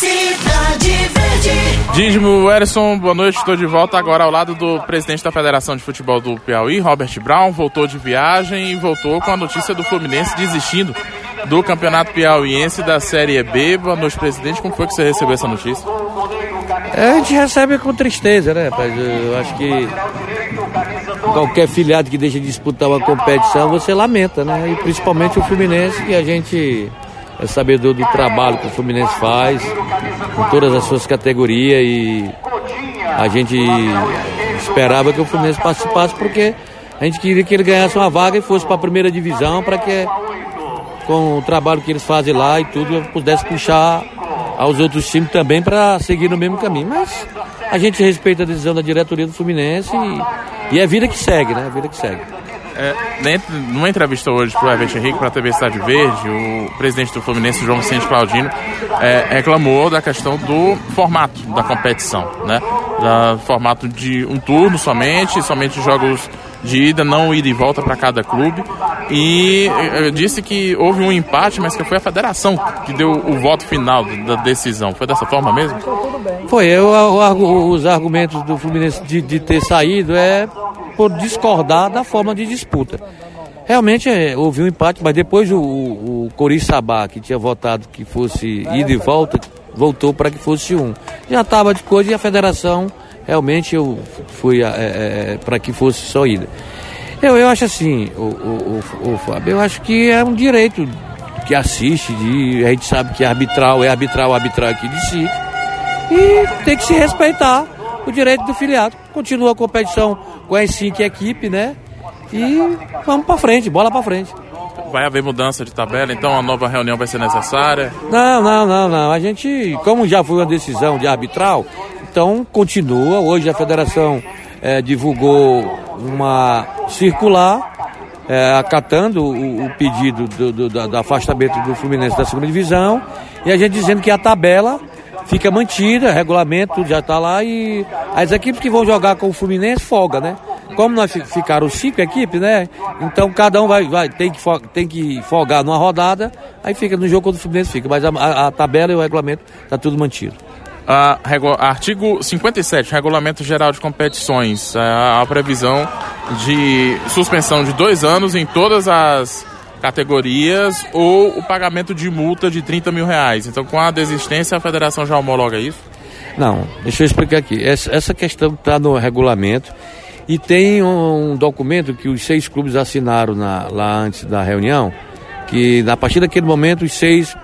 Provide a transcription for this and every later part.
Cidade Verde. Dízimo Erison, boa noite. Estou de volta agora ao lado do presidente da Federação de Futebol do Piauí, Robert Brown. Voltou de viagem e voltou com a notícia do Fluminense desistindo do Campeonato Piauiense da Série B. Boa noite, presidente. Como foi que você recebeu essa notícia? É, a gente recebe com tristeza, né, rapaz? Eu acho que qualquer filiado que deixa de disputar uma competição, você lamenta, né? E principalmente o Fluminense, que a gente é sabedor do trabalho que o Fluminense faz, com todas as suas categorias, e a gente esperava que o Fluminense participasse porque a gente queria que ele ganhasse uma vaga e fosse para a primeira divisão, para que com o trabalho que eles fazem lá e tudo, pudesse puxar aos outros times também para seguir no mesmo caminho. Mas a gente respeita a decisão da diretoria do Fluminense e, e é vida que segue, né? É vida que segue. É, dentro, numa entrevista hoje para o Everton Henrique, para a TV Cidade Verde, o presidente do Fluminense, João Vicente Claudino, é, reclamou da questão do formato da competição, né? Da formato de um turno somente, somente jogos de ida, não ida e volta para cada clube. E eh, disse que houve um empate, mas que foi a federação que deu o voto final da decisão. Foi dessa forma mesmo? Foi. Eu, os argumentos do Fluminense de, de, ter saído é por discordar da forma de disputa. Realmente é, houve um empate, mas depois o, o, o Coriçaba, que tinha votado que fosse ida e volta, voltou para que fosse um. Já estava de coisa e a federação realmente eu fui é, é, para que fosse só ida. Eu, eu acho assim, o, o, o, o, Fábio, eu acho que é um direito que assiste, de, a gente sabe que arbitral é arbitral, arbitral aqui decide. E tem que se respeitar o direito do filiado. Continua a competição com as cinco equipes, né? E vamos para frente, bola para frente. Vai haver mudança de tabela, então a nova reunião vai ser necessária? Não, não, não, não. A gente, como já foi uma decisão de arbitral, então continua. Hoje a federação é, divulgou uma circular é, acatando o, o pedido do, do, do, do, afastamento do Fluminense da segunda divisão e a gente dizendo que a tabela fica mantida, regulamento já está lá e as equipes que vão jogar com o Fluminense folga, né? Como nós ficaram cinco equipes, né? Então cada um vai, vai tem, que, tem que folgar numa rodada, aí fica no jogo quando o Fluminense fica, mas a, a, a tabela e o regulamento está tudo mantido. Artigo 57, Regulamento Geral de Competições, uh, a previsão de suspensão de dois anos em todas as categorias ou o pagamento de multa de 30 mil reais. Então, com a desistência, a federação já homologa isso? Não, deixa eu explicar aqui. Essa, essa questão está no regulamento e tem um, um, documento que os seis clubes assinaram na, lá antes da reunião, que a partir daquele momento os seis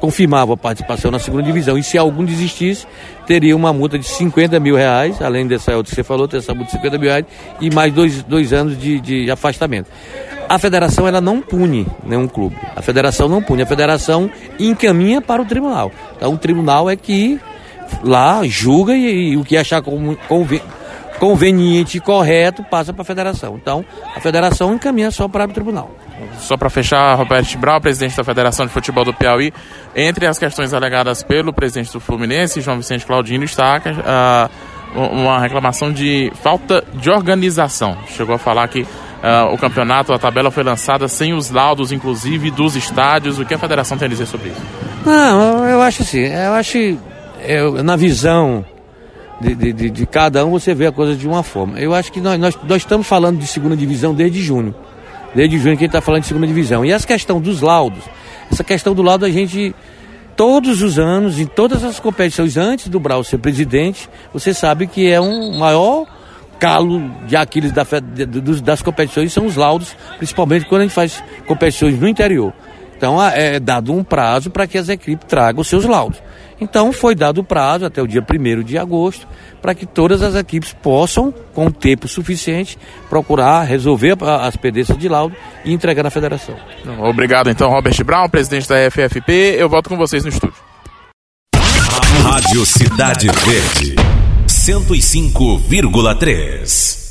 confirmava a participação na segunda divisão. E se algum desistisse, teria uma multa de 50 mil reais, além dessa outra que você falou, tem essa multa de 50 mil reais e mais dois, dois anos de, de afastamento. A federação ela não pune nenhum clube. A federação não pune. A federação encaminha para o tribunal. Então o tribunal é que lá julga e, e o que achar conven, conveniente e correto passa para a federação. Então a federação encaminha só para o tribunal. Só para fechar, Roberto Brau, presidente da Federação de Futebol do Piauí, entre as questões alegadas pelo presidente do Fluminense, João Vicente Claudino, está uh, uma reclamação de falta de organização. Chegou a falar que uh, o campeonato, a tabela foi lançada sem os laudos, inclusive, dos estádios. O que a federação tem a dizer sobre isso? Não, eu acho assim, eu acho eu, na visão de, de, de, cada um você vê a coisa de uma forma. Eu acho que nós, nós, nós estamos falando de segunda divisão desde junho. Desde junho que a gente está falando de segunda divisão. E essa questão dos laudos, essa questão do laudo a gente, todos os anos, em todas as competições, antes do Brau ser presidente, você sabe que é um maior calo de Aquiles da, das competições são os laudos, principalmente quando a gente faz competições no interior. Então é dado um prazo para que as equipes tragam os seus laudos. Então foi dado o prazo até o dia 1 de agosto para que todas as equipes possam, com tempo suficiente, procurar resolver as pendências de laudo e entregar na federação. Obrigado então, Robert Brown, presidente da FFP. Eu volto com vocês no estúdio. Rádio Cidade Verde, 105,3.